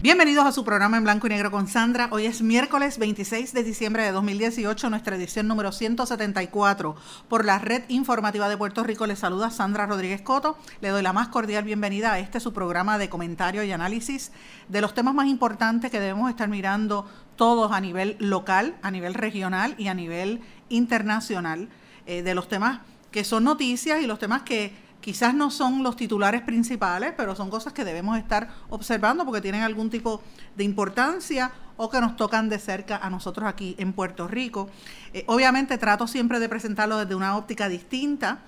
Bienvenidos a su programa en blanco y negro con Sandra. Hoy es miércoles 26 de diciembre de 2018, nuestra edición número 174. Por la red informativa de Puerto Rico les saluda Sandra Rodríguez Coto. Le doy la más cordial bienvenida a este su programa de comentario y análisis de los temas más importantes que debemos estar mirando todos a nivel local, a nivel regional y a nivel internacional, eh, de los temas que son noticias y los temas que quizás no son los titulares principales, pero son cosas que debemos estar observando porque tienen algún tipo de importancia o que nos tocan de cerca a nosotros aquí en Puerto Rico. Eh, obviamente trato siempre de presentarlo desde una óptica distinta,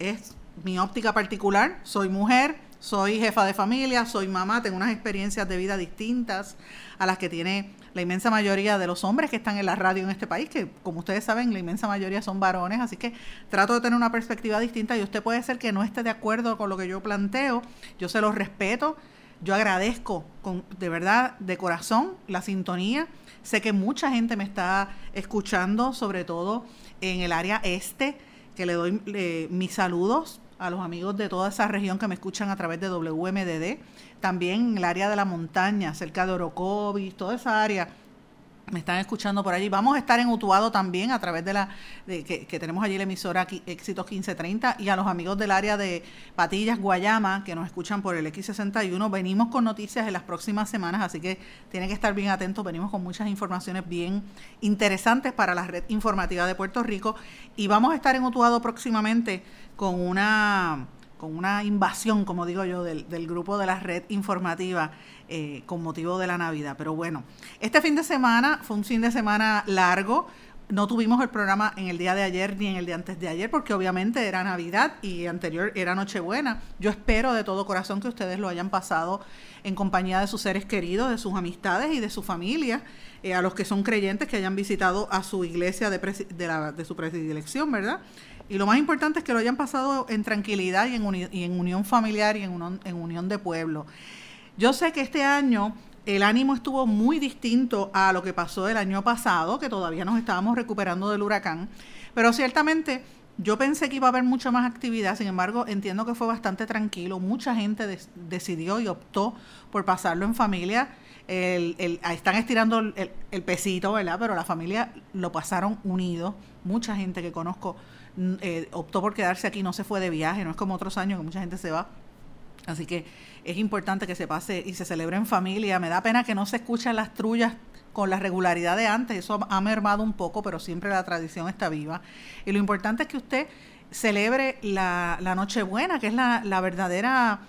es mi óptica particular, soy mujer, soy jefa de familia, soy mamá, tengo unas experiencias de vida distintas a las que tiene la inmensa mayoría de los hombres que están en la radio en este país, que como ustedes saben, la inmensa mayoría son varones, así que trato de tener una perspectiva distinta y usted puede ser que no esté de acuerdo con lo que yo planteo, yo se lo respeto, yo agradezco con, de verdad, de corazón, la sintonía. Sé que mucha gente me está escuchando, sobre todo en el área este, que le doy eh, mis saludos a los amigos de toda esa región que me escuchan a través de WMDD también en el área de la montaña, cerca de Orocovis, toda esa área. Me están escuchando por allí. Vamos a estar en Utuado también a través de la que, tenemos allí la emisora Éxitos 1530 y a los amigos del área de Patillas, Guayama, que nos escuchan por el X61. Venimos con noticias en las próximas semanas, así que tienen que estar bien atentos. Venimos con muchas informaciones bien interesantes para la red informativa de Puerto Rico y vamos a estar en Utuado próximamente con una con una invasión, como digo yo, del, grupo de la red informativa eh, con motivo de la Navidad. Pero bueno, este fin de semana fue un fin de semana largo. No tuvimos el programa en el día de ayer ni en el día antes de ayer porque obviamente era Navidad y anterior era Nochebuena. Yo espero de todo corazón que ustedes lo hayan pasado en compañía de sus seres queridos, de sus amistades y de su familia. Eh, a los que son creyentes que hayan visitado a su iglesia de, su predilección, ¿verdad? Y lo más importante es que lo hayan pasado en tranquilidad y en, unión familiar y en unión de pueblo. Yo sé que este año el ánimo estuvo muy distinto a lo que pasó el año pasado, que todavía nos estábamos recuperando del huracán, pero ciertamente yo pensé que iba a haber mucha más actividad, sin embargo entiendo que fue bastante tranquilo, mucha gente decidió y optó por pasarlo en familia. están estirando el, el, pesito, ¿verdad? Pero la familia lo pasaron unidos. Mucha gente que conozco eh, optó por quedarse aquí, no se fue de viaje, no es como otros años que mucha gente se va. Así que es importante que se pase y se celebre en familia. Me da pena que no se escuchen las trullas con la regularidad de antes, eso ha mermado un poco, pero siempre la tradición está viva. Y lo importante es que usted celebre la, Nochebuena, que es la, la, verdadera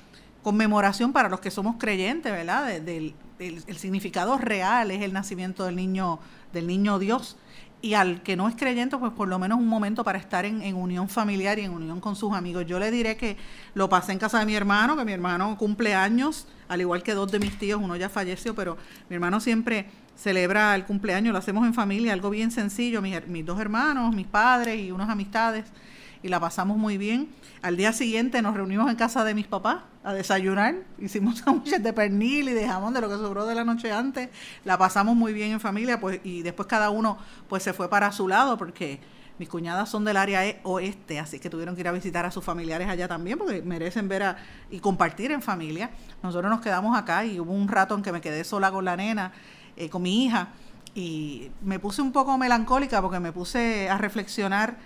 conmemoración para los que somos creyentes, ¿verdad? del, el significado real es el nacimiento del niño, del niño Dios y al que no es creyente, pues por lo menos un momento para estar en, unión familiar y en unión con sus amigos. Yo le diré que lo pasé en casa de mi hermano, que mi hermano cumple años, al igual que dos de mis tíos, uno ya falleció, pero mi hermano siempre celebra el cumpleaños, lo hacemos en familia, algo bien sencillo, mis, mis dos hermanos, mis padres y unas amistades y la pasamos muy bien. Al día siguiente nos reunimos en casa de mis papás a desayunar, hicimos sándwiches de pernil y de jamón de lo que sobró de la noche antes, la pasamos muy bien en familia, pues y después cada uno pues se fue para su lado porque mis cuñadas son del área e, oeste, así que tuvieron que ir a visitar a sus familiares allá también, porque merecen ver a, y compartir en familia. Nosotros nos quedamos acá y hubo un rato en que me quedé sola con la nena, eh, con mi hija, y me puse un poco melancólica porque me puse a reflexionar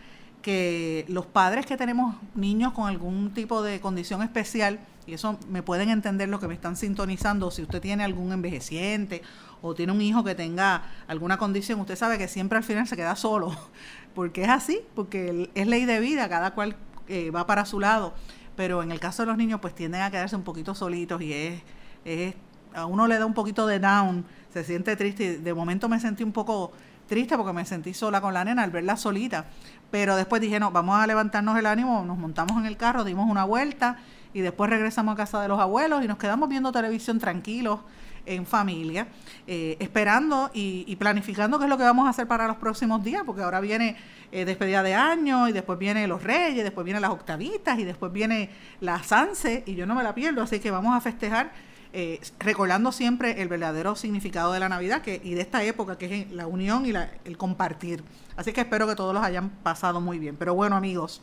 que los padres que tenemos niños con algún tipo de condición especial, y eso me pueden entender lo que me están sintonizando, si usted tiene algún envejeciente o tiene un hijo que tenga alguna condición, usted sabe que siempre al final se queda solo, porque es así, porque es ley de vida, cada cual eh, va para su lado, pero en el caso de los niños pues tienden a quedarse un poquito solitos y es, es a uno le da un poquito de down, se siente triste, de momento me sentí un poco triste porque me sentí sola con la nena al verla solita. Pero después dije, no, vamos a levantarnos el ánimo, nos montamos en el carro, dimos una vuelta y después regresamos a casa de los abuelos y nos quedamos viendo televisión tranquilos en familia, eh, esperando y, planificando qué es lo que vamos a hacer para los próximos días, porque ahora viene eh, despedida de año y después viene los reyes, después vienen las octavitas y después viene la Sanse y yo no me la pierdo, así que vamos a festejar eh, recordando siempre el verdadero significado de la Navidad que, y de esta época, que es la unión y el compartir. Así que espero que todos los hayan pasado muy bien. Pero bueno, amigos,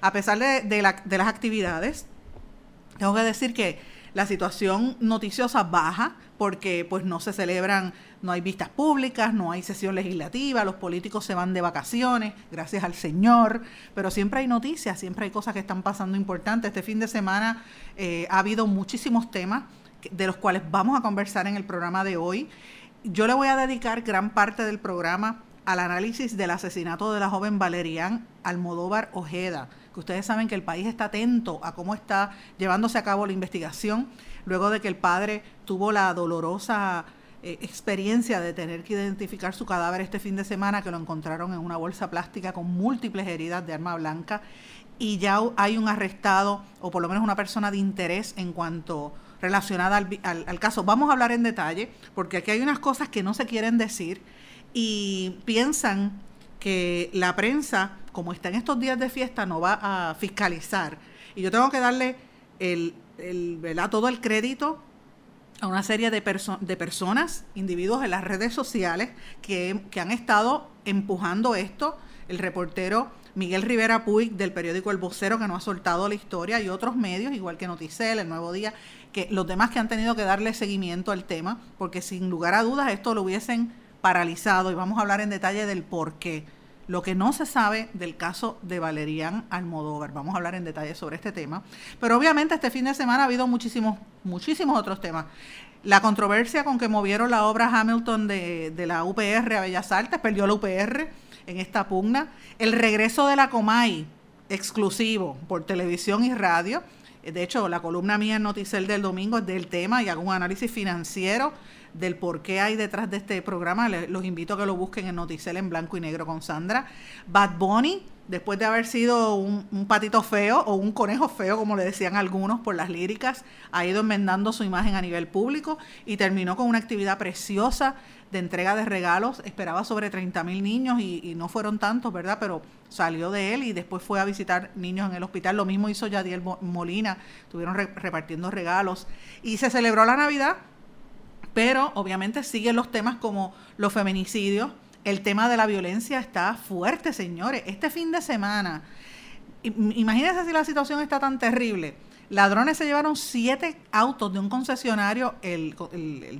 a pesar de, de las actividades, tengo que decir que la situación noticiosa baja porque pues no se celebran, no hay vistas públicas, no hay sesión legislativa, los políticos se van de vacaciones, gracias al Señor, pero siempre hay noticias, siempre hay cosas que están pasando importantes. Este fin de semana eh, ha habido muchísimos temas de los cuales vamos a conversar en el programa de hoy. Yo le voy a dedicar gran parte del programa al análisis del asesinato de la joven Valerian Almodóvar Ojeda, que ustedes saben que el país está atento a cómo está llevándose a cabo la investigación, luego de que el padre tuvo la dolorosa eh, experiencia de tener que identificar su cadáver este fin de semana, que lo encontraron en una bolsa plástica con múltiples heridas de arma blanca, y ya hay un arrestado, o por lo menos una persona de interés en cuanto relacionada al, al, caso. Vamos a hablar en detalle, porque aquí hay unas cosas que no se quieren decir y piensan que la prensa, como está en estos días de fiesta, no va a fiscalizar. Y yo tengo que darle el, el todo el crédito a una serie de, de personas, individuos en las redes sociales que, que, han estado empujando esto. El reportero Miguel Rivera Puig del periódico El Vocero, que no ha soltado la historia, y otros medios, igual que Noticel, El Nuevo Día, que los demás que han tenido que darle seguimiento al tema, porque sin lugar a dudas esto lo hubiesen paralizado y vamos a hablar en detalle del por qué. Lo que no se sabe del caso de Valerian Almodóvar. Vamos a hablar en detalle sobre este tema. Pero obviamente este fin de semana ha habido muchísimos, muchísimos otros temas. La controversia con que movieron la obra Hamilton de, de la UPR a Bellas Artes, perdió la UPR en esta pugna. El regreso de la Comay, exclusivo por televisión y radio. De hecho, la columna mía en Noticel del domingo es del tema y hago un análisis financiero del por qué hay detrás de este programa. los invito a que lo busquen en Noticel en blanco y negro con Sandra. Bad Bunny, después de haber sido un, patito feo o un conejo feo, como le decían algunos por las líricas, ha ido enmendando su imagen a nivel público y terminó con una actividad preciosa de entrega de regalos. Esperaba sobre 30 mil niños y, no fueron tantos, ¿verdad? Pero salió de él y después fue a visitar niños en el hospital. Lo mismo hizo Yadiel Molina, estuvieron repartiendo regalos. Y se celebró la Navidad pero obviamente siguen los temas como los feminicidios. El tema de la violencia está fuerte, señores. Este fin de semana, imagínense si la situación está tan terrible. Ladrones se llevaron siete autos de un concesionario, el,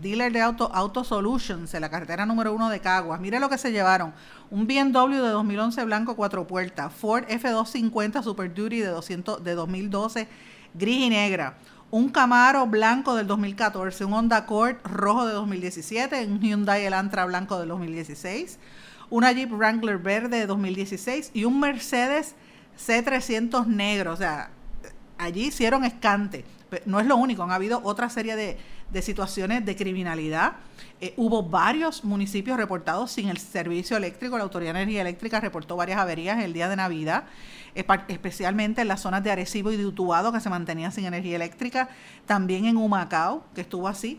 dealer de auto, Auto Solutions, en la carretera número uno de Caguas. Mire lo que se llevaron. Un BMW de 2011 blanco cuatro puertas, Ford F250 Super Duty de, 200, de 2012 gris y negra, un Camaro blanco del 2014, un Honda Accord rojo de 2017, un Hyundai Elantra blanco del 2016, una Jeep Wrangler verde de 2016 y un Mercedes C300 negro. O sea, allí hicieron escante. No es lo único, han habido otra serie de, situaciones de criminalidad. Eh, hubo varios municipios reportados sin el servicio eléctrico. La Autoridad de Energía Eléctrica reportó varias averías el día de Navidad especialmente en las zonas de Arecibo y de Utuado, que se mantenían sin energía eléctrica, también en Humacao, que estuvo así.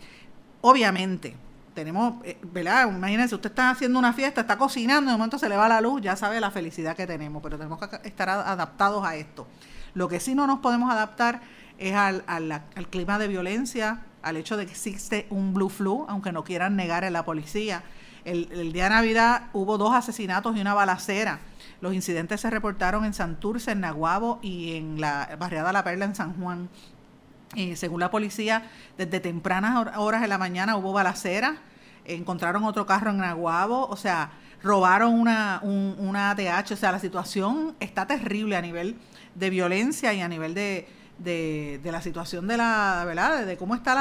Obviamente, tenemos, eh, ¿verdad? Imagínense, usted está haciendo una fiesta, está cocinando, de momento se le va la luz, ya sabe la felicidad que tenemos, pero tenemos que estar adaptados a esto. Lo que sí no nos podemos adaptar es al, al, clima de violencia, al hecho de que existe un blue flu, aunque no quieran negar en la policía. El, el, día de Navidad hubo dos asesinatos y una balacera los incidentes se reportaron en Santurce, en Naguabo y en la barriada La Perla en San Juan. Eh, según la policía, desde tempranas horas de la mañana hubo balacera, encontraron otro carro en Naguabo, o sea, robaron una, una ATH, o sea, la situación está terrible a nivel de violencia y a nivel de, de, la situación de la, ¿verdad? De cómo está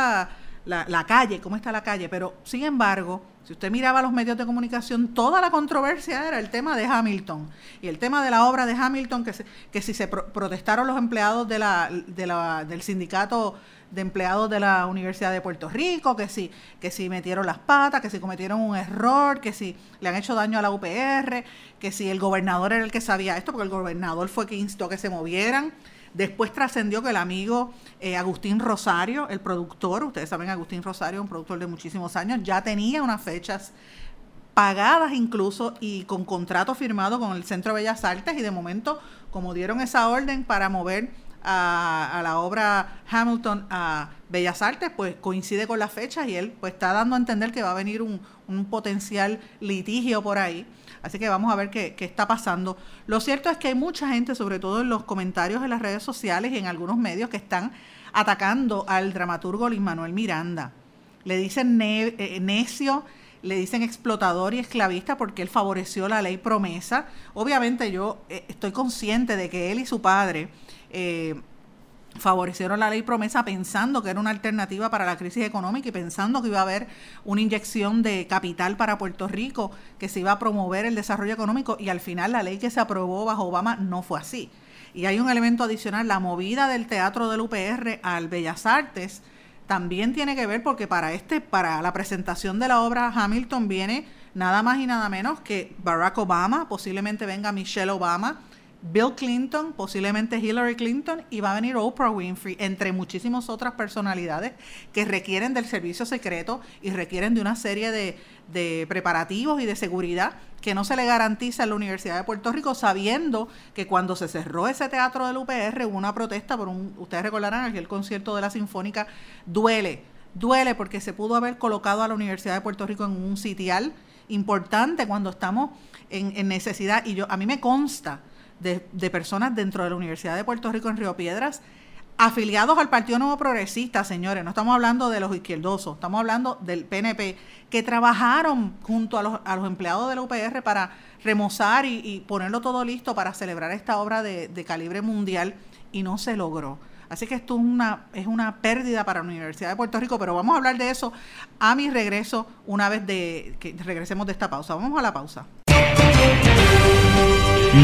la, la, calle, cómo está la calle, pero sin embargo, si usted miraba los medios de comunicación, toda la controversia era el tema de Hamilton y el tema de la obra de Hamilton, que, que si se protestaron los empleados de la, de la, del sindicato de empleados de la Universidad de Puerto Rico, que si, que si metieron las patas, que si cometieron un error, que si le han hecho daño a la UPR, que si el gobernador era el que sabía esto, porque el gobernador fue quien instó que se movieran. Después trascendió que el amigo eh, Agustín Rosario, el productor, ustedes saben Agustín Rosario, un productor de muchísimos años, ya tenía unas fechas pagadas incluso y con contrato firmado con el Centro de Bellas Artes y de momento, como dieron esa orden para mover a, la obra Hamilton a Bellas Artes, pues coincide con las fechas y él pues está dando a entender que va a venir un, un potencial litigio por ahí. Así que vamos a ver qué, qué, está pasando. Lo cierto es que hay mucha gente, sobre todo en los comentarios en las redes sociales y en algunos medios, que están atacando al dramaturgo Luis Manuel Miranda. Le dicen eh, necio, le dicen explotador y esclavista porque él favoreció la ley promesa. Obviamente yo eh, estoy consciente de que él y su padre eh, favorecieron la ley promesa pensando que era una alternativa para la crisis económica y pensando que iba a haber una inyección de capital para Puerto Rico, que se iba a promover el desarrollo económico y al final la ley que se aprobó bajo Obama no fue así. Y hay un elemento adicional, la movida del teatro del UPR al Bellas Artes también tiene que ver porque para este para la presentación de la obra Hamilton viene nada más y nada menos que Barack Obama, posiblemente venga Michelle Obama, Bill Clinton, posiblemente Hillary Clinton y va a venir Oprah Winfrey, entre muchísimas otras personalidades que requieren del servicio secreto y requieren de una serie de, preparativos y de seguridad que no se le garantiza en la Universidad de Puerto Rico, sabiendo que cuando se cerró ese teatro del UPR hubo una protesta por un, ustedes recordarán aquel concierto de la Sinfónica, duele, duele porque se pudo haber colocado a la Universidad de Puerto Rico en un sitial importante cuando estamos en, en necesidad y yo a mí me consta de, personas dentro de la Universidad de Puerto Rico en Río Piedras, afiliados al Partido Nuevo Progresista, señores, no estamos hablando de los izquierdosos, estamos hablando del PNP, que trabajaron junto a los, a los empleados de la UPR para remozar y, ponerlo todo listo para celebrar esta obra de, calibre mundial y no se logró. Así que esto es una, es una pérdida para la Universidad de Puerto Rico, pero vamos a hablar de eso a mi regreso una vez de que regresemos de esta pausa. Vamos a la pausa.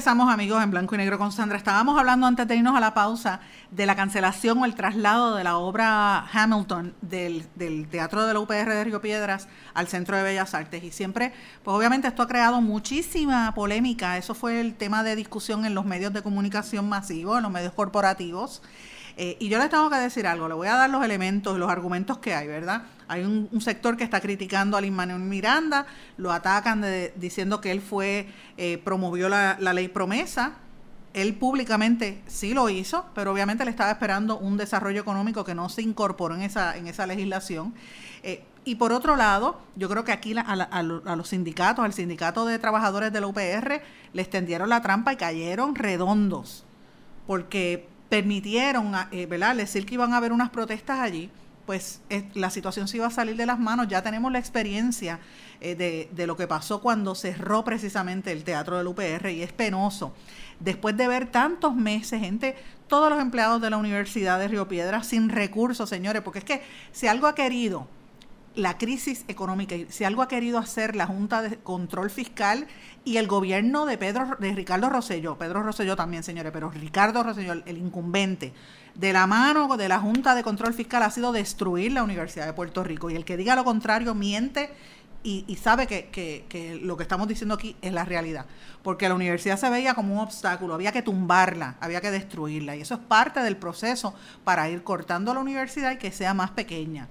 Regresamos amigos en blanco y negro con Sandra. Estábamos hablando antes de irnos a la pausa de la cancelación o el traslado de la obra Hamilton del, Teatro de la UPR de Río Piedras al Centro de Bellas Artes. Y siempre, pues obviamente esto ha creado muchísima polémica. Eso fue el tema de discusión en los medios de comunicación masivos, en los medios corporativos. Eh, y yo les tengo que decir algo, le voy a dar los elementos, los argumentos que hay, ¿verdad? Hay un, sector que está criticando a Lin Miranda, lo atacan diciendo que él fue, eh, promovió la, ley promesa, él públicamente sí lo hizo, pero obviamente le estaba esperando un desarrollo económico que no se incorporó en esa, en esa legislación. Eh, y por otro lado, yo creo que aquí a, a, los sindicatos, al sindicato de trabajadores de la UPR, les tendieron la trampa y cayeron redondos, porque permitieron, eh, ¿verdad?, decir que iban a haber unas protestas allí, pues la situación se iba a salir de las manos. Ya tenemos la experiencia eh, de, lo que pasó cuando cerró precisamente el teatro del UPR y es penoso. Después de ver tantos meses, gente, todos los empleados de la Universidad de Río Piedra sin recursos, señores, porque es que si algo ha querido la crisis económica. Si algo ha querido hacer la Junta de Control Fiscal y el gobierno de Pedro de Ricardo Rosselló, Pedro Rosselló también, señores, pero Ricardo Rosselló, el, incumbente, de la mano de la Junta de Control Fiscal ha sido destruir la Universidad de Puerto Rico. Y el que diga lo contrario miente y, sabe que, que, lo que estamos diciendo aquí es la realidad. Porque la universidad se veía como un obstáculo, había que tumbarla, había que destruirla. Y eso es parte del proceso para ir cortando la universidad y que sea más pequeña.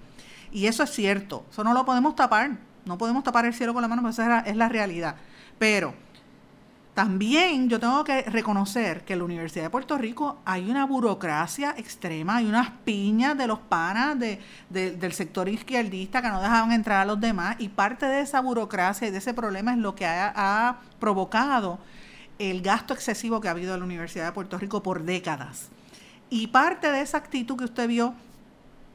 Y eso es cierto, eso no lo podemos tapar, no podemos tapar el cielo con la mano, porque esa es la realidad. Pero también yo tengo que reconocer que en la Universidad de Puerto Rico hay una burocracia extrema, hay unas piñas de los panas del sector izquierdista que no dejaban entrar a los demás y parte de esa burocracia y de ese problema es lo que ha, ha provocado el gasto excesivo que ha habido en la Universidad de Puerto Rico por décadas. Y parte de esa actitud que usted vio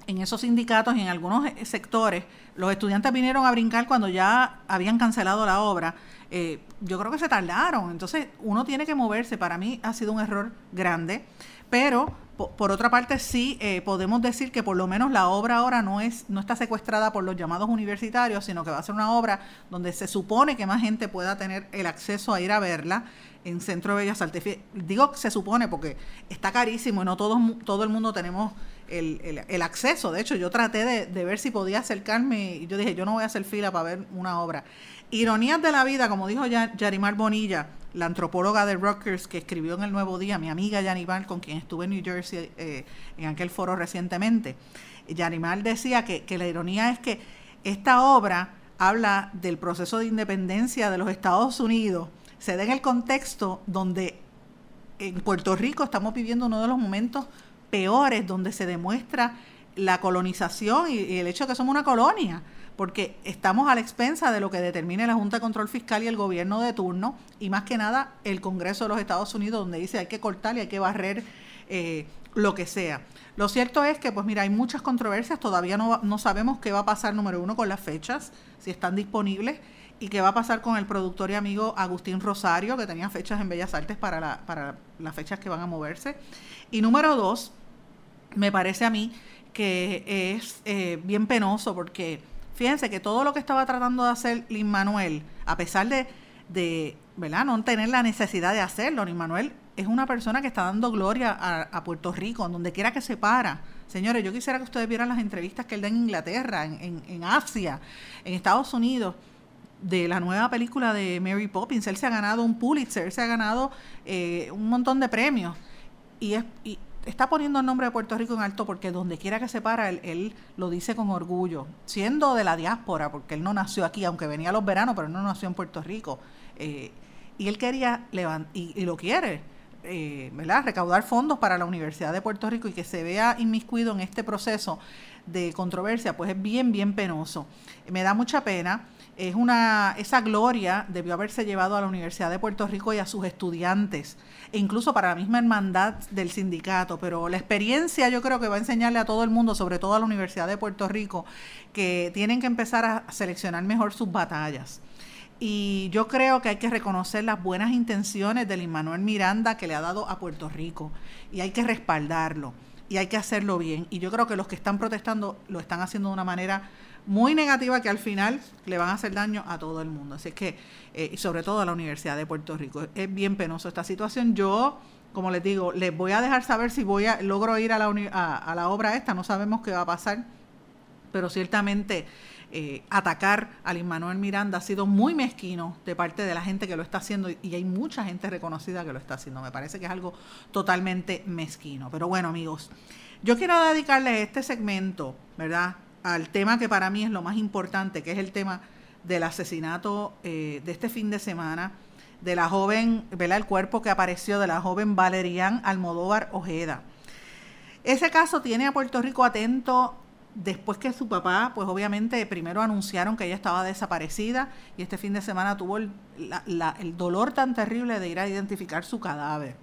en esos sindicatos y en algunos sectores, los estudiantes vinieron a brincar cuando ya habían cancelado la obra eh, yo creo que se tardaron. Entonces, uno tiene que moverse. Para mí ha sido un error grande, pero por otra parte sí eh, podemos decir que por lo menos la obra ahora no es no está secuestrada por los llamados universitarios, sino que va a ser una obra donde se supone que más gente pueda tener el acceso a ir a verla en Centro de Bellas Artes. Digo que se supone porque está carísimo y no todo, todo el mundo tenemos el, el, acceso. De hecho, yo traté de, de, ver si podía acercarme y yo dije, yo no voy a hacer fila para ver una obra. Ironías de la vida, como dijo Yarimar Bonilla, la antropóloga de Rutgers que escribió en El Nuevo Día, mi amiga Yarimar, con quien estuve en New Jersey eh, en aquel foro recientemente. Yarimar decía que, que la ironía es que esta obra habla del proceso de independencia de los Estados Unidos, se da en el contexto donde en Puerto Rico estamos viviendo uno de los momentos peores donde se demuestra la colonización y, el hecho de que somos una colonia porque estamos a la expensa de lo que determine la Junta de Control Fiscal y el gobierno de turno, y más que nada el Congreso de los Estados Unidos, donde dice hay que cortar y hay que barrer eh, lo que sea. Lo cierto es que, pues mira, hay muchas controversias, todavía no, no sabemos qué va a pasar, número uno, con las fechas, si están disponibles, y qué va a pasar con el productor y amigo Agustín Rosario, que tenía fechas en Bellas Artes para, la, para las fechas que van a moverse. Y número dos, me parece a mí que es eh, bien penoso porque Fíjense que todo lo que estaba tratando de hacer Lin Manuel, a pesar de, de ¿verdad? no tener la necesidad de hacerlo, Lin Manuel es una persona que está dando gloria a, Puerto Rico, donde quiera que se para. Señores, yo quisiera que ustedes vieran las entrevistas que él da en Inglaterra, en, en, Asia, en Estados Unidos de la nueva película de Mary Poppins. Él se ha ganado un Pulitzer, se ha ganado eh, un montón de premios. Y, es, y está poniendo el nombre de Puerto Rico en alto porque donde quiera que se para, él, lo dice con orgullo, siendo de la diáspora, porque él no nació aquí, aunque venía a los veranos, pero no nació en Puerto Rico. Eh, y él quería levantar, y, lo quiere, eh, ¿verdad? Recaudar fondos para la Universidad de Puerto Rico y que se vea inmiscuido en este proceso de controversia, pues es bien, bien penoso. Me da mucha pena es una, esa gloria debió haberse llevado a la Universidad de Puerto Rico y a sus estudiantes, e incluso para la misma hermandad del sindicato, pero la experiencia yo creo que va a enseñarle a todo el mundo, sobre todo a la Universidad de Puerto Rico, que tienen que empezar a seleccionar mejor sus batallas. Y yo creo que hay que reconocer las buenas intenciones del Immanuel Miranda que le ha dado a Puerto Rico y hay que respaldarlo y hay que hacerlo bien. Y yo creo que los que están protestando lo están haciendo de una manera muy negativa que al final le van a hacer daño a todo el mundo. Así que, eh, sobre todo a la Universidad de Puerto Rico. Es bien penoso esta situación. Yo, como les digo, les voy a dejar saber si voy a logro ir a la, a, la obra esta. No sabemos qué va a pasar, pero ciertamente eh, atacar al Immanuel Miranda ha sido muy mezquino de parte de la gente que lo está haciendo y hay mucha gente reconocida que lo está haciendo. Me parece que es algo totalmente mezquino. Pero bueno, amigos, yo quiero dedicarles este segmento, ¿verdad? Al tema que para mí es lo más importante, que es el tema del asesinato eh, de este fin de semana de la joven, ¿verdad? El cuerpo que apareció de la joven Valerian Almodóvar Ojeda. Ese caso tiene a Puerto Rico atento después que su papá, pues obviamente primero anunciaron que ella estaba desaparecida y este fin de semana tuvo el, dolor tan terrible de ir a identificar su cadáver.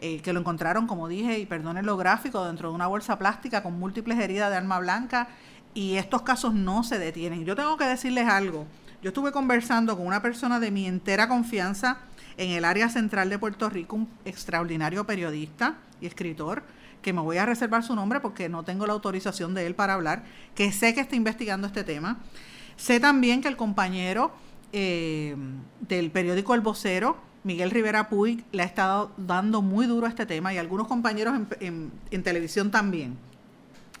Eh, que lo encontraron, como dije, y perdonen lo gráfico, dentro de una bolsa plástica con múltiples heridas de arma blanca y estos casos no se detienen. Yo tengo que decirles algo. Yo estuve conversando con una persona de mi entera confianza en el área central de Puerto Rico, un extraordinario periodista y escritor, que me voy a reservar su nombre porque no tengo la autorización de él para hablar, que sé que está investigando este tema. Sé también que el compañero eh, del periódico El Vocero, Miguel Rivera Puig, le ha estado dando muy duro a este tema y algunos compañeros en televisión también.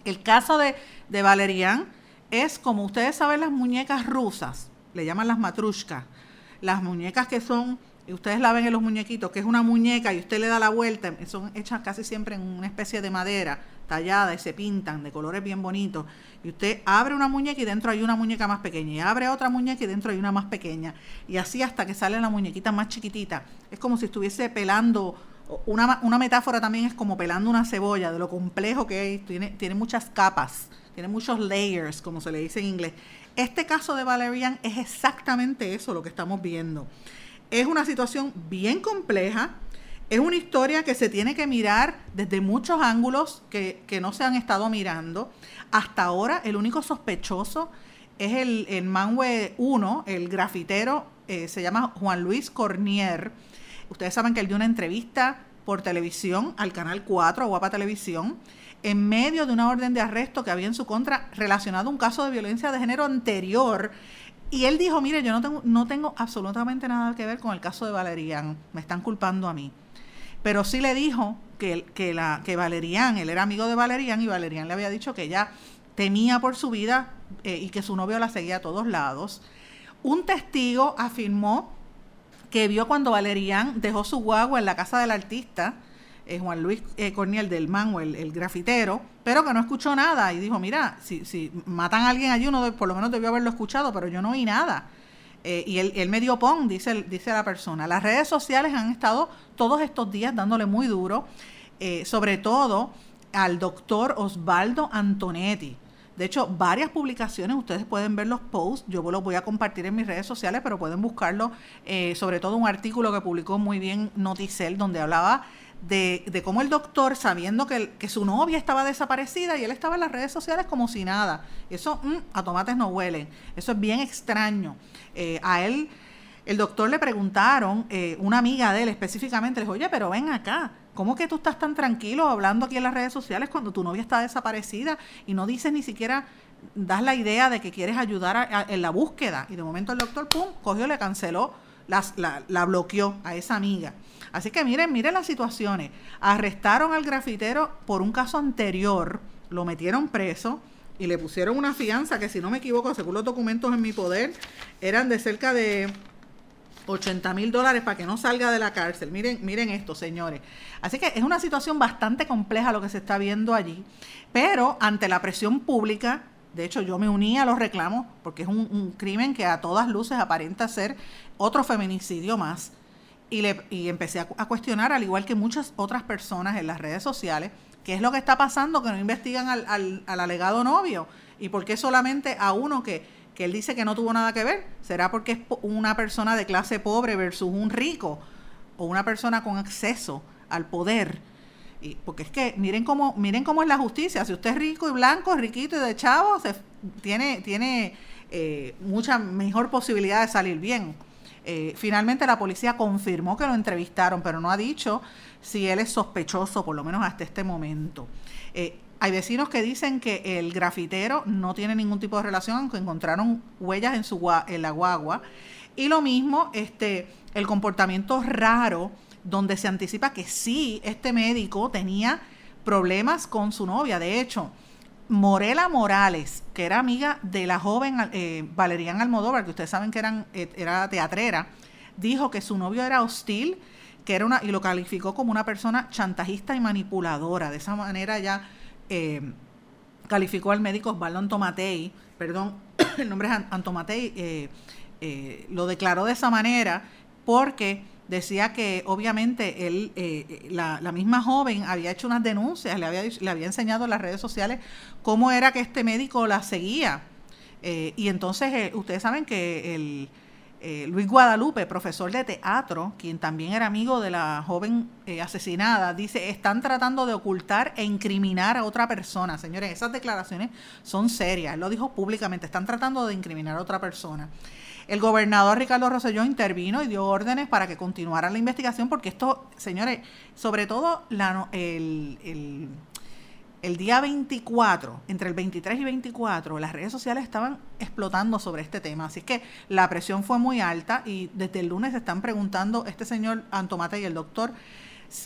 El caso de, de Valerian es, como ustedes saben, las muñecas rusas, le llaman las matrushkas, las muñecas que son y ustedes la ven en los muñequitos, que es una muñeca y usted le da la vuelta, son hechas casi siempre en una especie de madera tallada y se pintan de colores bien bonitos. Y usted abre una muñeca y dentro hay una muñeca más pequeña. Y abre otra muñeca y dentro hay una más pequeña. Y así hasta que sale la muñequita más chiquitita. Es como si estuviese pelando. Una, una metáfora también es como pelando una cebolla, de lo complejo que es. Tiene, tiene muchas capas, tiene muchos layers, como se le dice en inglés. Este caso de Valerian es exactamente eso lo que estamos viendo. Es una situación bien compleja, es una historia que se tiene que mirar desde muchos ángulos que, no se han estado mirando. Hasta ahora el único sospechoso es el, el Manwe 1, el grafitero, eh, se llama Juan Luis Cornier. Ustedes saben que él dio una entrevista por televisión al Canal 4, Guapa Televisión, en medio de una orden de arresto que había en su contra relacionado a un caso de violencia de género anterior. Y él dijo, mire, yo no tengo, no tengo absolutamente nada que ver con el caso de Valerian, me están culpando a mí. Pero sí le dijo que, que, la, que Valerian, él era amigo de Valerian y Valerian le había dicho que ella temía por su vida eh, y que su novio la seguía a todos lados. Un testigo afirmó que vio cuando Valerian dejó su guagua en la casa del artista eh, Juan Luis eh, Corniel del Manuel, el, grafitero, pero que no escuchó nada y dijo, mira, si, si matan a alguien allí, uno por lo menos debió haberlo escuchado, pero yo no oí nada. Eh, y él, él, me dio pon, dice, dice la persona. Las redes sociales han estado todos estos días dándole muy duro, sobre todo al doctor Osvaldo Antonetti. De hecho, varias publicaciones, ustedes pueden ver los posts, yo los voy a compartir en mis redes sociales, pero pueden buscarlo, sobre todo un artículo que publicó muy bien Noticel, donde hablaba de, de cómo el doctor, sabiendo que, que, su novia estaba desaparecida y él estaba en las redes sociales como si nada. Eso mm, a tomates no huelen. Eso es bien extraño. Eh, a él, el doctor le preguntaron, eh, una amiga de él específicamente, le dijo, oye, pero ven acá. ¿Cómo que tú estás tan tranquilo hablando aquí en las redes sociales cuando tu novia está desaparecida y no dices ni siquiera, das la idea de que quieres ayudar en la búsqueda? Y de momento el doctor, pum, cogió, le canceló, la, la bloqueó a esa amiga. Así que miren, miren las situaciones. Arrestaron al grafitero por un caso anterior, lo metieron preso y le pusieron una fianza que si no me equivoco, según los documentos en mi poder, eran de cerca de 80 mil dólares para que no salga de la cárcel. Miren, miren esto, señores. Así que es una situación bastante compleja lo que se está viendo allí, pero ante la presión pública, de hecho yo me uní a los reclamos porque es un, crimen que a todas luces aparenta ser otro feminicidio más y, le, y empecé a, cuestionar, al igual que muchas otras personas en las redes sociales, qué es lo que está pasando, que no investigan al, al, alegado novio y por qué solamente a uno que, que él dice que no tuvo nada que ver. ¿Será porque es una persona de clase pobre versus un rico o una persona con acceso al poder? Y porque es que miren cómo miren cómo es la justicia. Si usted es rico y blanco, riquito y de chavo, tiene tiene eh, mucha mejor posibilidad de salir bien. Eh, finalmente la policía confirmó que lo entrevistaron, pero no ha dicho si él es sospechoso, por lo menos hasta este momento. Eh, hay vecinos que dicen que el grafitero no tiene ningún tipo de relación, aunque encontraron huellas en, su, la guagua. Y lo mismo, este, el comportamiento raro, donde se anticipa que sí, este médico tenía problemas con su novia. De hecho, Morela Morales, que era amiga de la joven eh, Valerian Almodóvar, que ustedes saben que eh, era teatrera, dijo que su novio era hostil, que era una, y lo calificó como una persona chantajista y manipuladora. De esa manera ya eh, calificó al médico Osvaldo Antomatei, perdón, el nombre es Antomatei, lo declaró de esa manera porque decía que obviamente él, eh, la, misma joven había hecho unas denuncias, le había, le había enseñado en las redes sociales cómo era que este médico la seguía. Eh, y entonces eh, ustedes saben que el, Luis Guadalupe, profesor de teatro, quien también era amigo de la joven asesinada, dice, están tratando de ocultar e incriminar a otra persona. Señores, esas declaraciones son serias. Él lo dijo públicamente, están tratando de incriminar a otra persona. El gobernador Ricardo Rosselló intervino y dio órdenes para que continuara la investigación porque esto, señores, sobre todo el, día 24, entre el 23 y 24, las redes sociales estaban explotando sobre este tema. Así que la presión fue muy alta y desde el lunes están preguntando este señor Antomate y el doctor,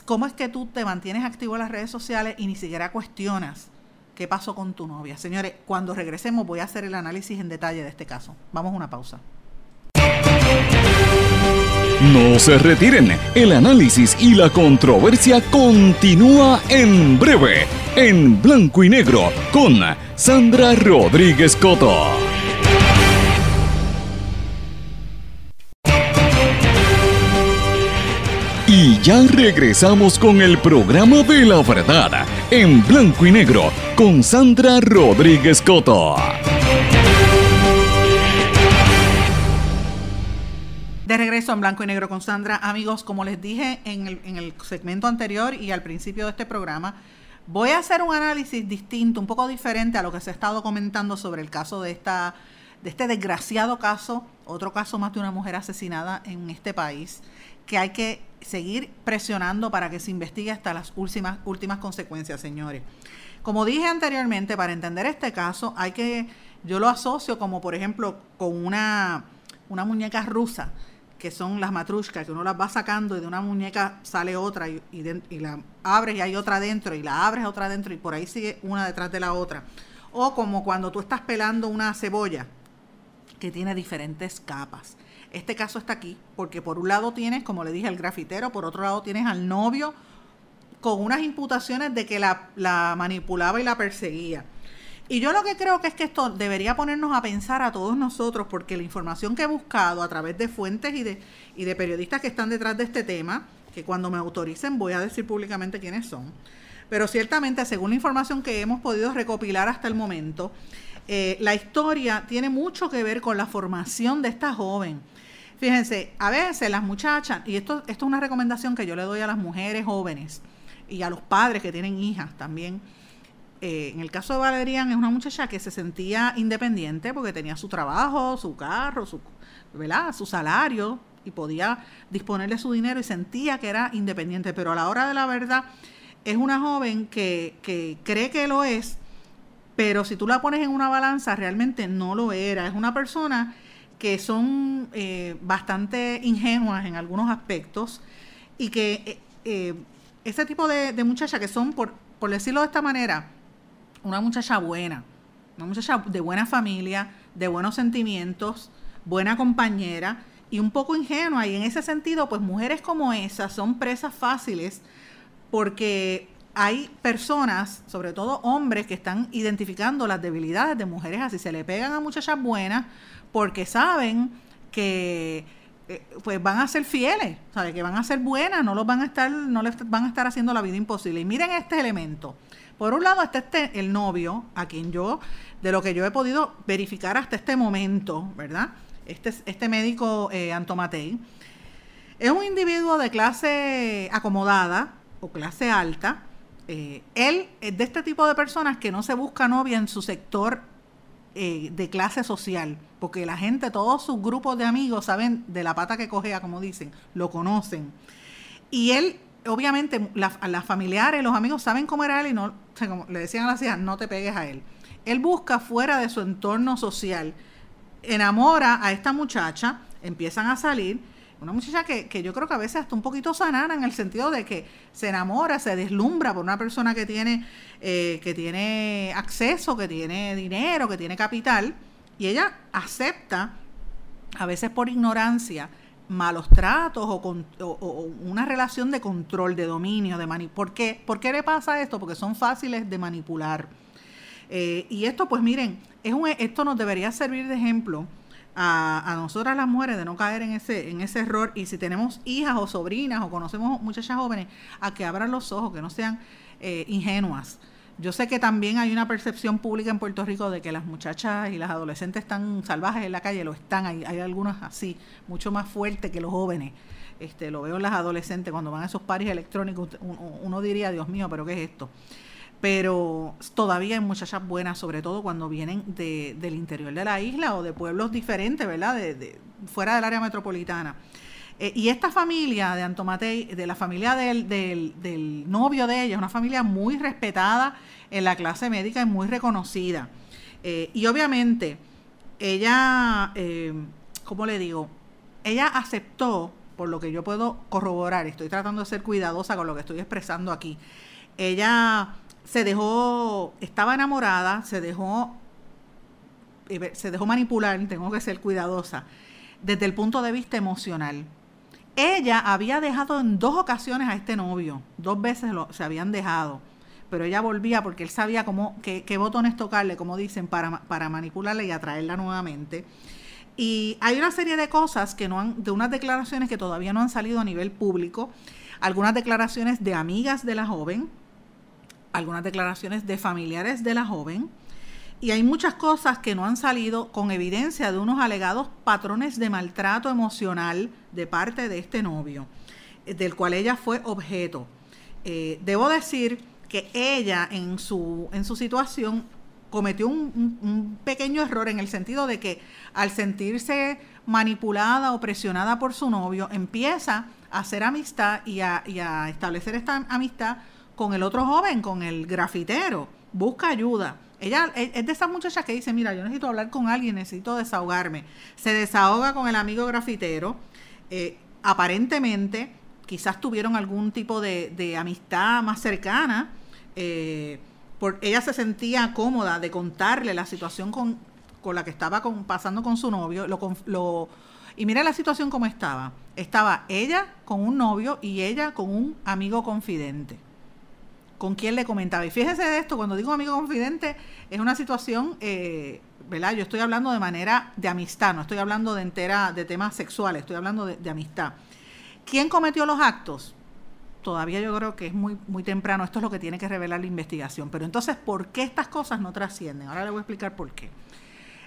¿cómo es que tú te mantienes activo en las redes sociales y ni siquiera cuestionas? ¿Qué pasó con tu novia? Señores, cuando regresemos voy a hacer el análisis en detalle de este caso. Vamos a una pausa. No se retiren, el análisis y la controversia continúa en breve, en blanco y negro, con Sandra Rodríguez Coto. Y ya regresamos con el programa de la verdad, en blanco y negro, con Sandra Rodríguez Coto. De regreso en blanco y negro con Sandra. Amigos, como les dije en el, segmento anterior y al principio de este programa, voy a hacer un análisis distinto, un poco diferente a lo que se ha estado comentando sobre el caso de esta de este desgraciado caso, otro caso más de una mujer asesinada en este país, que hay que seguir presionando para que se investigue hasta las últimas, últimas consecuencias, señores. Como dije anteriormente, para entender este caso hay que, yo lo asocio como por ejemplo con una, una muñeca rusa que son las matrushkas, que uno las va sacando y de una muñeca sale otra y, la abres y hay otra dentro y la abres otra dentro y por ahí sigue una detrás de la otra. O como cuando tú estás pelando una cebolla que tiene diferentes capas. Este caso está aquí porque por un lado tienes, como le dije, al grafitero, por otro lado tienes al novio con unas imputaciones de que la, la manipulaba y la perseguía. Y yo lo que creo que es que esto debería ponernos a pensar a todos nosotros, porque la información que he buscado a través de fuentes y de, y de periodistas que están detrás de este tema, que cuando me autoricen voy a decir públicamente quiénes son, pero ciertamente según la información que hemos podido recopilar hasta el momento, eh, la historia tiene mucho que ver con la formación de esta joven. Fíjense, a veces las muchachas, y esto, esto es una recomendación que yo le doy a las mujeres jóvenes y a los padres que tienen hijas también, eh, en el caso de Valerian es una muchacha que se sentía independiente porque tenía su trabajo, su carro, su, ¿verdad? su salario y podía disponer de su dinero y sentía que era independiente, pero a la hora de la verdad es una joven que, que cree que lo es, pero si tú la pones en una balanza realmente no lo era, es una persona que son eh, bastante ingenuas en algunos aspectos y que eh, ese tipo de, de muchachas que son, por, por decirlo de esta manera, una muchacha buena, una muchacha de buena familia, de buenos sentimientos, buena compañera y un poco ingenua. Y en ese sentido, pues mujeres como esas son presas fáciles porque hay personas, sobre todo hombres, que están identificando las debilidades de mujeres así. Se le pegan a muchachas buenas porque saben que eh, pues van a ser fieles, ¿sabe? que van a ser buenas, no los van a estar, no les van a estar haciendo la vida imposible. Y miren este elemento. Por un lado está este, el novio, a quien yo, de lo que yo he podido verificar hasta este momento, ¿verdad? Este, este médico eh, Antomatei, es un individuo de clase acomodada o clase alta. Eh, él es de este tipo de personas que no se busca novia en su sector eh, de clase social, porque la gente, todos sus grupos de amigos saben de la pata que cogea, como dicen, lo conocen. Y él obviamente las familiares, los amigos saben cómo era él y no, le decían a las hijas, no te pegues a él. Él busca fuera de su entorno social, enamora a esta muchacha, empiezan a salir, una muchacha que, que, yo creo que a veces hasta un poquito sanana en el sentido de que se enamora, se deslumbra por una persona que tiene, eh, que tiene acceso, que tiene dinero, que tiene capital, y ella acepta, a veces por ignorancia, malos tratos o, con, una relación de control, de dominio, de mani ¿Por qué? ¿Por qué le pasa esto? Porque son fáciles de manipular. Eh, y esto, pues miren, es un, esto nos debería servir de ejemplo a, a, nosotras las mujeres de no caer en ese, en ese error. Y si tenemos hijas o sobrinas o conocemos muchachas jóvenes, a que abran los ojos, que no sean eh, ingenuas. Yo sé que también hay una percepción pública en Puerto Rico de que las muchachas y las adolescentes están salvajes en la calle, lo están, hay, hay algunas así, mucho más fuertes que los jóvenes. Este, lo veo en las adolescentes cuando van a esos paris electrónicos, uno, diría, Dios mío, pero ¿qué es esto? Pero todavía hay muchachas buenas, sobre todo cuando vienen de, del interior de la isla o de pueblos diferentes, ¿verdad? De, fuera del área metropolitana. Eh, y esta familia de Antomatei, de la familia del, del, novio de ella, es una familia muy respetada en la clase médica y muy reconocida. Eh, y obviamente, ella, eh, ¿cómo le digo? Ella aceptó, por lo que yo puedo corroborar, estoy tratando de ser cuidadosa con lo que estoy expresando aquí. Ella se dejó, estaba enamorada, se dejó, se dejó manipular, tengo que ser cuidadosa, desde el punto de vista emocional ella había dejado en dos ocasiones a este novio, dos veces lo, se habían dejado, pero ella volvía porque él sabía cómo, qué, botones tocarle, como dicen, para, para manipularla y atraerla nuevamente. Y hay una serie de cosas que no han, de unas declaraciones que todavía no han salido a nivel público, algunas declaraciones de amigas de la joven, algunas declaraciones de familiares de la joven, y hay muchas cosas que no han salido con evidencia de unos alegados patrones de maltrato emocional de parte de este novio, eh, del cual ella fue objeto. Eh, debo decir que ella en su, en su situación cometió un, pequeño error en el sentido de que al sentirse manipulada o presionada por su novio, empieza a hacer amistad y a, y a establecer esta amistad con el otro joven, con el grafitero. Busca ayuda ella es de esas muchachas que dice, mira, yo necesito hablar con alguien, necesito desahogarme. Se desahoga con el amigo grafitero. Eh, aparentemente, quizás tuvieron algún tipo de, amistad más cercana. Eh, ella se sentía cómoda de contarle la situación con, la que estaba pasando con su novio. Lo, lo, y mira la situación como estaba. Estaba ella con un novio y ella con un amigo confidente con quién le comentaba. Y fíjese de esto, cuando digo amigo confidente, es una situación, eh, ¿verdad? Yo estoy hablando de manera de amistad, no estoy hablando de entera de temas sexuales, estoy hablando de, amistad. ¿Quién cometió los actos? Todavía yo creo que es muy, muy temprano, esto es lo que tiene que revelar la investigación. Pero entonces, ¿por qué estas cosas no trascienden? Ahora le voy a explicar por qué.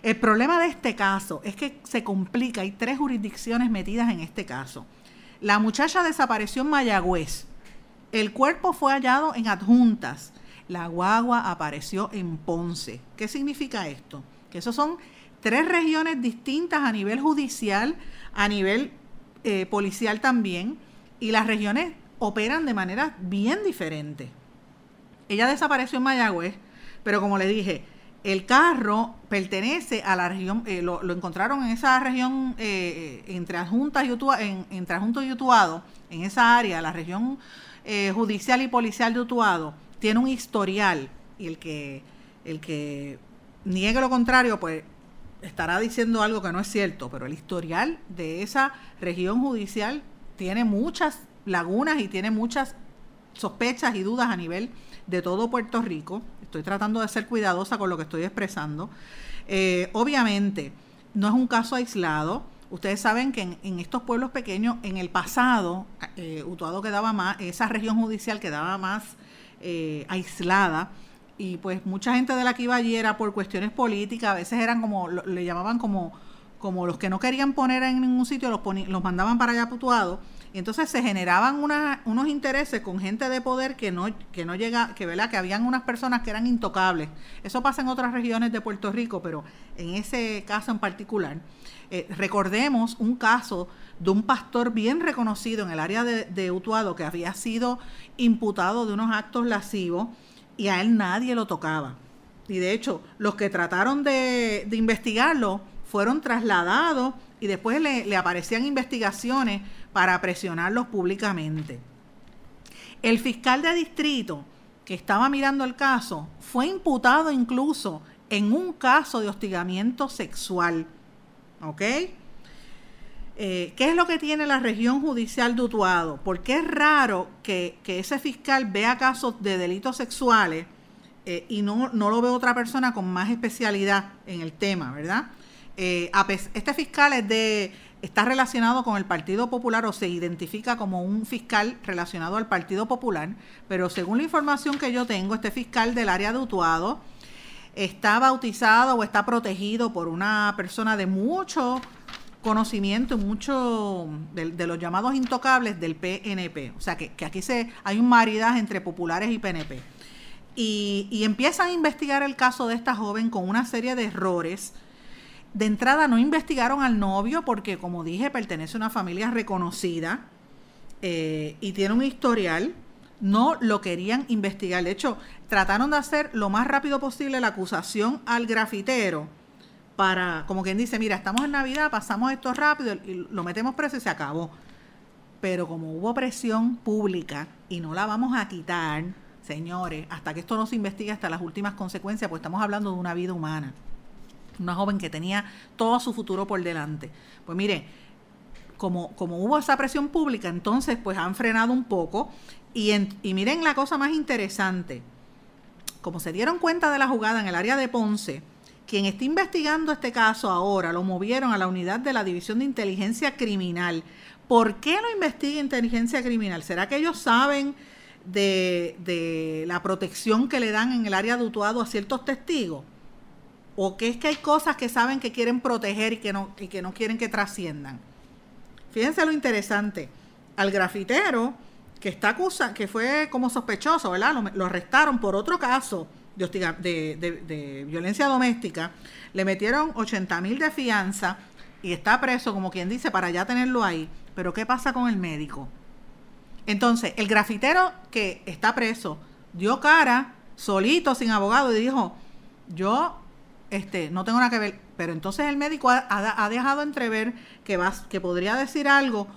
El problema de este caso es que se complica, hay tres jurisdicciones metidas en este caso. La muchacha desapareció en Mayagüez, el cuerpo fue hallado en adjuntas. La guagua apareció en Ponce. ¿Qué significa esto? Que esos son tres regiones distintas a nivel judicial, a nivel eh, policial también, y las regiones operan de manera bien diferente. Ella desapareció en Mayagüez, pero como le dije, el carro pertenece a la región, eh, lo, encontraron en esa región eh, entre Adjuntas y entre y Utuado, en esa área, la región eh, judicial y policial de Utuado tiene un historial y el que, el que niegue lo contrario, pues estará diciendo algo que no es cierto, pero el historial de esa región judicial tiene muchas lagunas y tiene muchas sospechas y dudas a nivel de todo Puerto Rico. Estoy tratando de ser cuidadosa con lo que estoy expresando. Eh, obviamente, no es un caso aislado. Ustedes saben que en, estos pueblos pequeños, en el pasado, eh, Utuado quedaba más, esa región judicial quedaba más eh, aislada y pues mucha gente de la que iba allí era por cuestiones políticas, a veces eran como, le llamaban como, como los que no querían poner en ningún sitio, los, los mandaban para allá a Utuado y entonces se generaban unos intereses con gente de poder que no, que no llega, que ¿verdad? que habían unas personas que eran intocables. Eso pasa en otras regiones de Puerto Rico, pero en ese caso en particular, eh, recordemos un caso de un pastor bien reconocido en el área de, Utuado que había sido imputado de unos actos lascivos y a él nadie lo tocaba. Y de hecho, los que trataron de, investigarlo fueron trasladados y después le aparecían investigaciones para presionarlos públicamente. El fiscal de distrito que estaba mirando el caso fue imputado incluso en un caso de hostigamiento sexual. ¿Ok? Eh, ¿Qué es lo que tiene la región judicial de Utuado? Porque es raro que, ese fiscal vea casos de delitos sexuales eh, y no, no, lo ve otra persona con más especialidad en el tema, ¿verdad? Eh, este fiscal es de está relacionado con el Partido Popular o se identifica como un fiscal relacionado al Partido Popular, pero según la información que yo tengo, este fiscal del área de Utuado está bautizado o está protegido por una persona de mucho conocimiento, mucho de, los llamados intocables del PNP. O sea que, aquí se, hay un maridaje entre populares y PNP. Y, y empiezan a investigar el caso de esta joven con una serie de errores de entrada no investigaron al novio porque, como dije, pertenece a una familia reconocida eh, y tiene un historial. No lo querían investigar. De hecho, trataron de hacer lo más rápido posible la acusación al grafitero para, como quien dice, mira, estamos en Navidad, pasamos esto rápido y lo metemos preso y se acabó. Pero como hubo presión pública y no la vamos a quitar, señores, hasta que esto no se investigue hasta las últimas consecuencias, pues estamos hablando de una vida humana una joven que tenía todo su futuro por delante. Pues mire, como, como hubo esa presión pública, entonces pues han frenado un poco. Y, miren la cosa más interesante. Como se dieron cuenta de la jugada en el área de Ponce, quien está investigando este caso ahora lo movieron a la unidad de la División de Inteligencia Criminal. ¿Por qué lo investiga inteligencia criminal? ¿Será que ellos saben de, de la protección que le dan en el área de Utuado a ciertos testigos? ¿O que es que hay cosas que saben que quieren proteger y que no, y que no quieren que trasciendan? Fíjense lo interesante. Al grafitero que está acusa, que fue como sospechoso, ¿verdad? Lo, arrestaron por otro caso de, violencia doméstica, le metieron 80 mil de fianza y está preso, como quien dice, para ya tenerlo ahí. Pero ¿qué pasa con el médico? Entonces, el grafitero que está preso dio cara solito, sin abogado, y dijo, yo este, no tengo nada que ver, pero entonces el médico ha, dejado entrever que, vas, que podría decir algo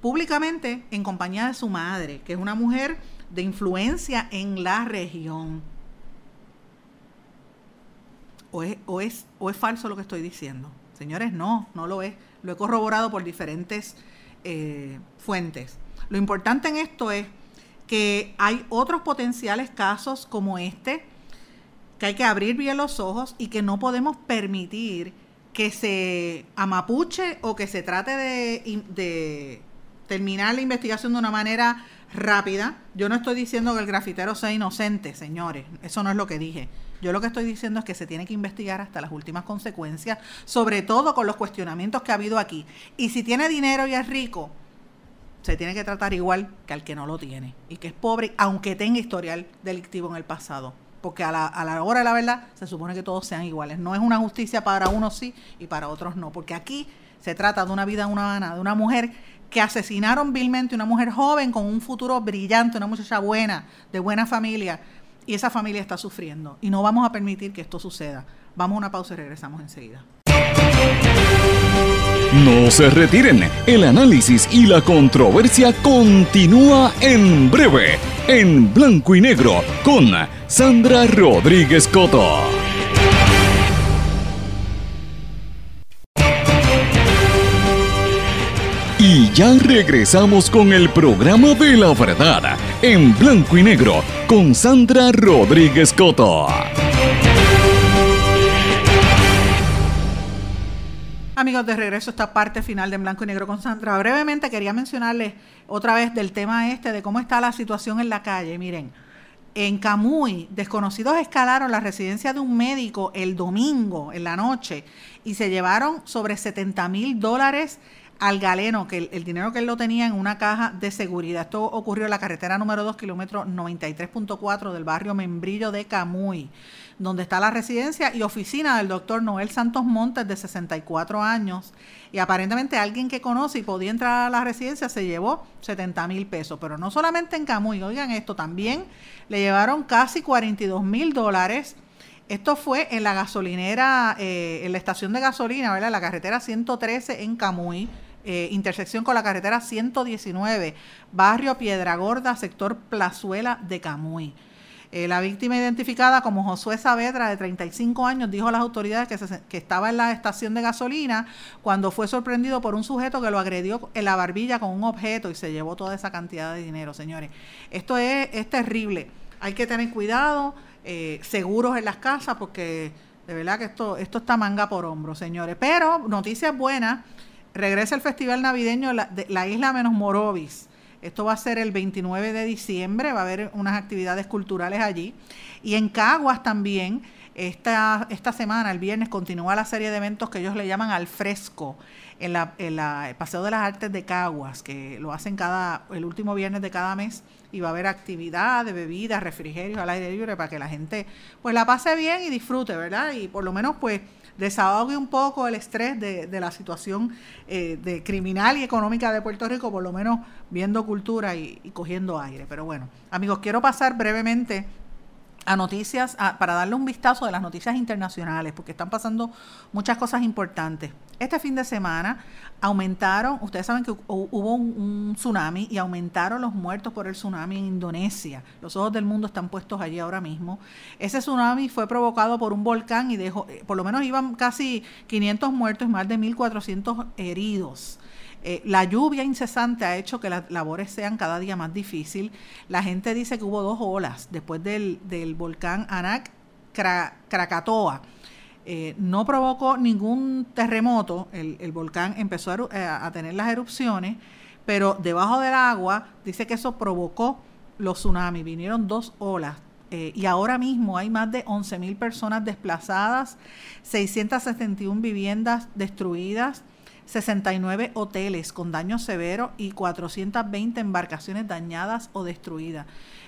públicamente en compañía de su madre, que es una mujer de influencia en la región. O es, o es, o es falso lo que estoy diciendo. Señores, no, no lo es. Lo he corroborado por diferentes eh, fuentes. Lo importante en esto es que hay otros potenciales casos como este que hay que abrir bien los ojos y que no podemos permitir que se amapuche o que se trate de, terminar la investigación de una manera rápida. Yo no estoy diciendo que el grafitero sea inocente, señores, eso no es lo que dije. Yo lo que estoy diciendo es que se tiene que investigar hasta las últimas consecuencias, sobre todo con los cuestionamientos que ha habido aquí. Y si tiene dinero y es rico, se tiene que tratar igual que al que no lo tiene y que es pobre, aunque tenga historial delictivo en el pasado porque a la, a la hora de la verdad se supone que todos sean iguales. No es una justicia para unos sí y para otros no, porque aquí se trata de una vida humana, de una mujer que asesinaron vilmente, una mujer joven con un futuro brillante, una muchacha buena, de buena familia, y esa familia está sufriendo. Y no vamos a permitir que esto suceda. Vamos a una pausa y regresamos enseguida. No se retiren, el análisis y la controversia continúa en breve, en blanco y negro, con Sandra Rodríguez Coto. Ya regresamos con el programa de la verdad, en blanco y negro, con Sandra Rodríguez Coto. Amigos, de regreso a esta parte final de Blanco y Negro con Sandra. Brevemente quería mencionarles otra vez del tema este, de cómo está la situación en la calle. Miren, en Camuy, desconocidos escalaron la residencia de un médico el domingo en la noche y se llevaron sobre 70 mil dólares al galeno, que el, dinero que él lo tenía en una caja de seguridad. Esto ocurrió en la carretera número 2, kilómetro 93.4 del barrio Membrillo de Camuy donde está la residencia y oficina del doctor Noel Santos Montes, de 64 años. Y aparentemente alguien que conoce y podía entrar a la residencia se llevó 70 mil pesos. Pero no solamente en Camuy, oigan esto, también le llevaron casi 42 mil dólares. Esto fue en la gasolinera, eh, en la estación de gasolina, ¿verdad? La carretera 113 en Camuy. Eh, intersección con la carretera 119, barrio Piedra Gorda, sector Plazuela de Camuy. Eh, la víctima identificada como Josué Saavedra, de 35 años, dijo a las autoridades que, que, estaba en la estación de gasolina cuando fue sorprendido por un sujeto que lo agredió en la barbilla con un objeto y se llevó toda esa cantidad de dinero, señores. Esto es, es terrible. Hay que tener cuidado, eh, seguros en las casas, porque de verdad que esto, esto está manga por hombro, señores. Pero noticias buenas, regresa el festival navideño de la isla menos Morovis. Esto va a ser el 29 de diciembre, va a haber unas actividades culturales allí. Y en Caguas también, esta, esta semana, el viernes, continúa la serie de eventos que ellos le llaman al fresco en, la, en la, el Paseo de las Artes de Caguas, que lo hacen cada, el último viernes de cada mes. Y va a haber actividades, bebidas, refrigerios al aire libre para que la gente pues la pase bien y disfrute, ¿verdad? Y por lo menos pues desahogue un poco el estrés de, de la situación eh, de criminal y económica de Puerto Rico, por lo menos viendo cultura y, cogiendo aire. Pero bueno, amigos, quiero pasar brevemente a noticias, para darle un vistazo de las noticias internacionales, porque están pasando muchas cosas importantes. Este fin de semana aumentaron, ustedes saben que hubo un, tsunami y aumentaron los muertos por el tsunami en Indonesia. Los ojos del mundo están puestos allí ahora mismo. Ese tsunami fue provocado por un volcán y dejó, eh, por lo menos iban casi 500 muertos y más de 1.400 heridos. Eh, la lluvia incesante ha hecho que las labores sean cada día más difíciles. La gente dice que hubo dos olas después del, volcán Anak Krakatoa. Eh, no provocó ningún terremoto, el, volcán empezó a, a, tener las erupciones, pero debajo del agua dice que eso provocó los tsunamis, vinieron dos olas, eh, y ahora mismo hay más de 11.000 personas desplazadas, 671 viviendas destruidas, 69 hoteles con daños severos y 420 embarcaciones dañadas o destruidas.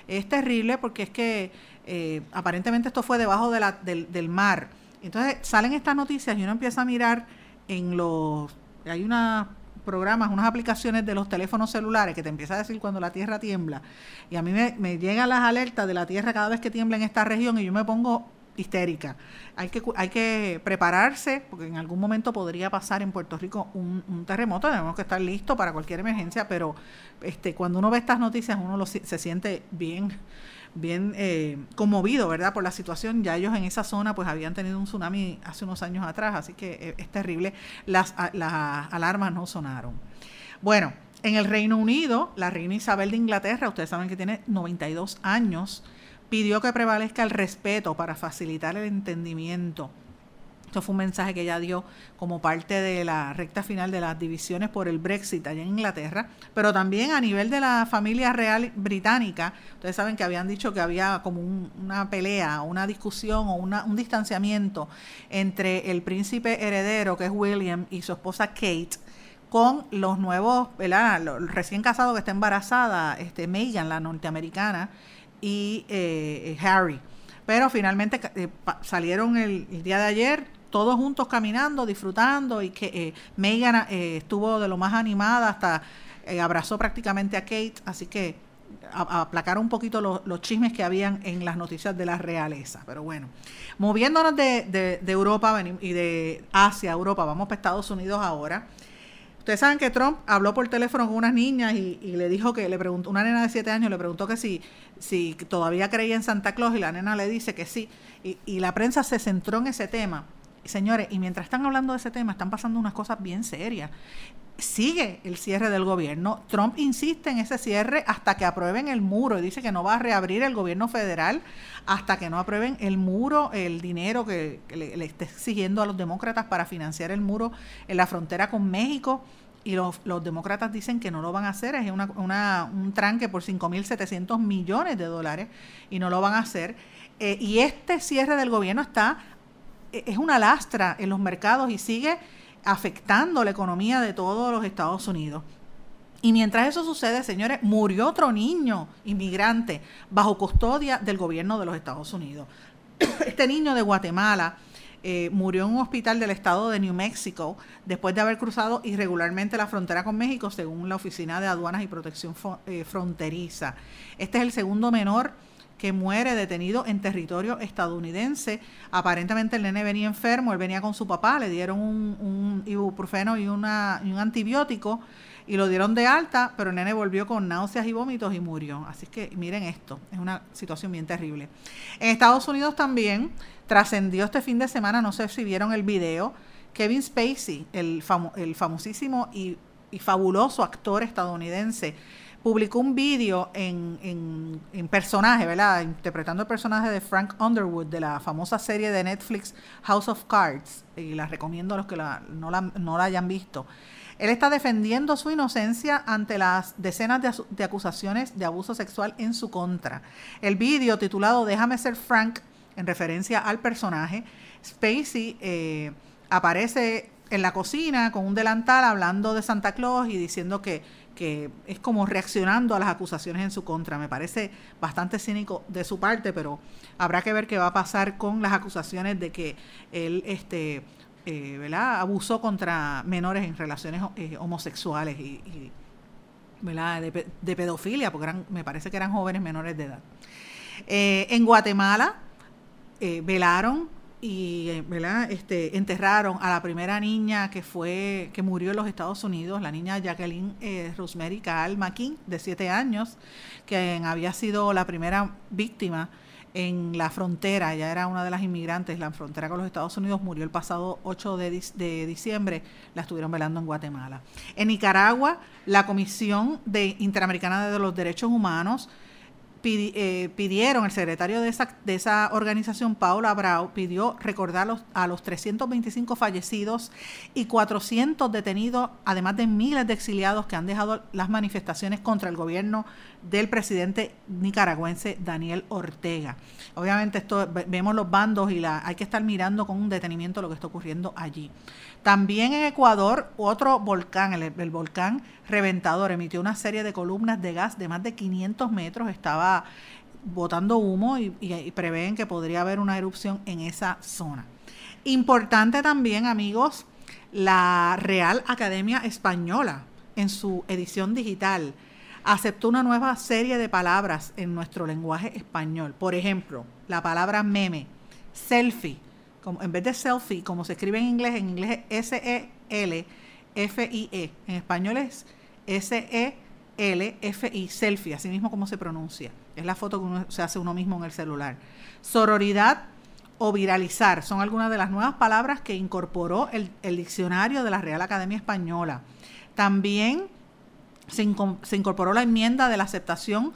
Es terrible porque es que eh, aparentemente esto fue debajo del, mar. Entonces salen estas noticias y uno empieza a mirar en los... Hay una programas, unas aplicaciones de los teléfonos celulares que te empieza a decir cuando la tierra tiembla. Y a mí me, llegan las alertas de la tierra cada vez que tiembla en esta región y yo me pongo histérica. Hay que, hay que prepararse porque en algún momento podría pasar en Puerto Rico un, terremoto. Tenemos que estar listos para cualquier emergencia, pero este, cuando uno ve estas noticias uno se siente bien bien eh, conmovido, ¿verdad? Por la situación. Ya ellos en esa zona pues habían tenido un tsunami hace unos años atrás, así que eh, es terrible. Las, las alarmas no sonaron. Bueno, en el Reino Unido, la reina Isabel de Inglaterra, ustedes saben que tiene 92 años, pidió que prevalezca el respeto para facilitar el entendimiento esto fue un mensaje que ella dio como parte de la recta final de las divisiones por el Brexit allá en Inglaterra, pero también a nivel de la familia real británica. Ustedes saben que habían dicho que había como una pelea, una discusión o un distanciamiento entre el príncipe heredero, que es William, y su esposa Kate con los nuevos, ¿verdad? recién casados que está embarazada, este, Meghan, la norteamericana, y eh, Harry. Pero finalmente eh, salieron el, día de ayer todos juntos caminando, disfrutando y que eh, Megan eh, estuvo de lo más animada hasta eh, abrazó prácticamente a Kate, así que aplacar un poquito los, chismes que habían en las noticias de la realeza. Pero bueno, moviéndonos de, Europa y de Asia a Europa, vamos para Estados Unidos ahora. Ustedes saben que Trump habló por teléfono con unas niñas y, le dijo que le preguntó, una nena de 7 años le preguntó que si, si todavía creía en Santa Claus y la nena le dice que sí. Y, y la prensa se centró en ese tema. Señores, y mientras están hablando de ese tema, están pasando unas cosas bien serias. Sigue el cierre del gobierno. Trump insiste en ese cierre hasta que aprueben el muro y dice que no va a reabrir el gobierno federal hasta que no aprueben el muro, el dinero que, le, esté exigiendo a los demócratas para financiar el muro en la frontera con México y los, demócratas dicen que no lo van a hacer, es un tranque por 5.700 millones de dólares y no lo van a hacer. Eh, y este cierre del gobierno está e, es una lastra en los mercados y sigue afectando la economía de todos los Estados Unidos. Y mientras eso sucede, señores, murió otro niño inmigrante bajo custodia del gobierno de los Estados Unidos. Este niño de Guatemala eh, murió en un hospital del estado de New Mexico después de haber cruzado irregularmente la frontera con México, según la Oficina de Aduanas y Protección eh, Fronteriza. Este es el segundo menor que muere detenido en territorio estadounidense. Aparentemente el nene venía enfermo, él venía con su papá, le dieron un, ibuprofeno y, una, y un antibiótico y lo dieron de alta, pero nene volvió con náuseas y vómitos y murió. Así que miren esto, es una situación bien terrible. En Estados Unidos también trascendió este fin de semana, no sé si vieron el video, Kevin Spacey, el, el famosísimo y, y fabuloso actor estadounidense, publicó un vídeo en, en, personaje, ¿verdad? Interpretando el personaje de Frank Underwood de la famosa serie de Netflix House of Cards, y la recomiendo a los que no, la, no, la, hayan visto. Él está defendiendo su inocencia ante las decenas de, acusaciones de abuso sexual en su contra. El vídeo titulado Déjame ser Frank, en referencia al personaje, Spacey eh, aparece en la cocina con un delantal hablando de Santa Claus y diciendo que que es como reaccionando a las acusaciones en su contra. Me parece bastante cínico de su parte, pero habrá que ver qué va a pasar con las acusaciones de que él este, eh, ¿verdad? abusó contra menores en relaciones eh, homosexuales y, ¿verdad? De, pedofilia, porque eran, me parece que eran jóvenes menores de edad. Eh, en Guatemala velaron y eh, ¿verdad? Este, enterraron a la primera niña que fue que murió en los Estados Unidos, la niña Jacqueline eh, Rosemary Kaal McKean, de siete años, que había sido la primera víctima en la frontera, ella era una de las inmigrantes, la frontera con los Estados Unidos, murió el pasado 8 de, de, diciembre, la estuvieron velando en Guatemala. En Nicaragua, la Comisión de Interamericana de los Derechos Humanos eh, pidieron, el secretario de esa, de esa organización, Paula Brau, pidió recordar a los 325 fallecidos y 400 detenidos, además de miles de exiliados que han dejado las manifestaciones contra el gobierno del presidente nicaragüense Daniel Ortega. Obviamente esto vemos los bandos y la, hay que estar mirando con un detenimiento lo que está ocurriendo allí. También en Ecuador, otro volcán, el, volcán Reventador, emitió una serie de columnas de gas de más de 500 metros, estaba botando humo y, y prevén que podría haber una erupción en esa zona. Importante también, amigos, la Real Academia Española en su edición digital aceptó una nueva serie de palabras en nuestro lenguaje español. Por ejemplo, la palabra meme, selfie en vez de selfie, como se escribe en inglés, en inglés es S-E-L-F-I-E. En español es S-E-L-F-I, selfie, así mismo como se pronuncia. Es la foto que uno, se hace uno mismo en el celular. Sororidad o viralizar son algunas de las nuevas palabras que incorporó el, diccionario de la Real Academia Española. También se incorporó la enmienda de la aceptación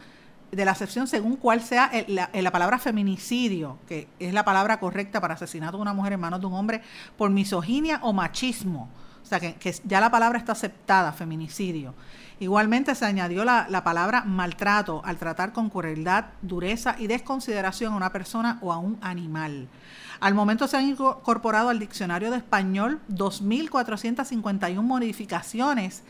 de la acepción según cuál sea la, palabra feminicidio, que es la palabra correcta para asesinato de una mujer en manos de un hombre por misoginia o machismo. O sea, que, ya la palabra está aceptada, feminicidio. Igualmente se añadió la, la, palabra maltrato al tratar con crueldad, dureza y desconsideración a una persona o a un animal. Al momento se han incorporado al diccionario de español 2.451 modificaciones,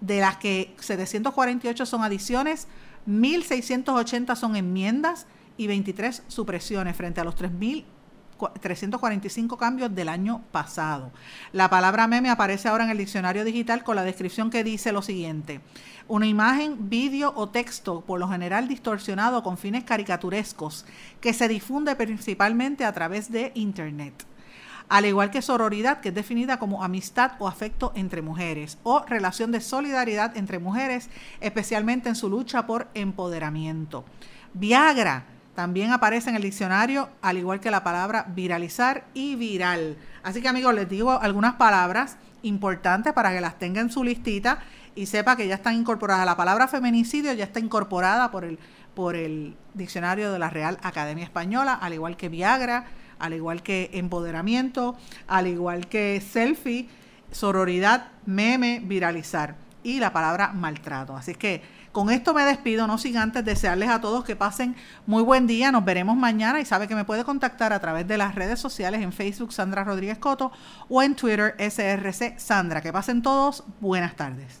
de las que 748 son adiciones, 1.680 son enmiendas y 23 supresiones frente a los 3.345 cambios del año pasado. La palabra meme aparece ahora en el diccionario digital con la descripción que dice lo siguiente. Una imagen, vídeo o texto, por lo general distorsionado con fines caricaturescos, que se difunde principalmente a través de Internet al igual que sororidad, que es definida como amistad o afecto entre mujeres, o relación de solidaridad entre mujeres, especialmente en su lucha por empoderamiento. Viagra también aparece en el diccionario, al igual que la palabra viralizar y viral. Así que amigos, les digo algunas palabras importantes para que las tengan en su listita y sepa que ya están incorporadas. La palabra feminicidio ya está incorporada por el, por el diccionario de la Real Academia Española, al igual que Viagra, al igual que empoderamiento, al igual que selfie, sororidad, meme, viralizar y la palabra maltrato. Así que con esto me despido, no sin antes desearles a todos que pasen muy buen día. Nos veremos mañana y sabe que me puede contactar a través de las redes sociales en Facebook Sandra Rodríguez Coto o en Twitter SRC Sandra. Que pasen todos, buenas tardes.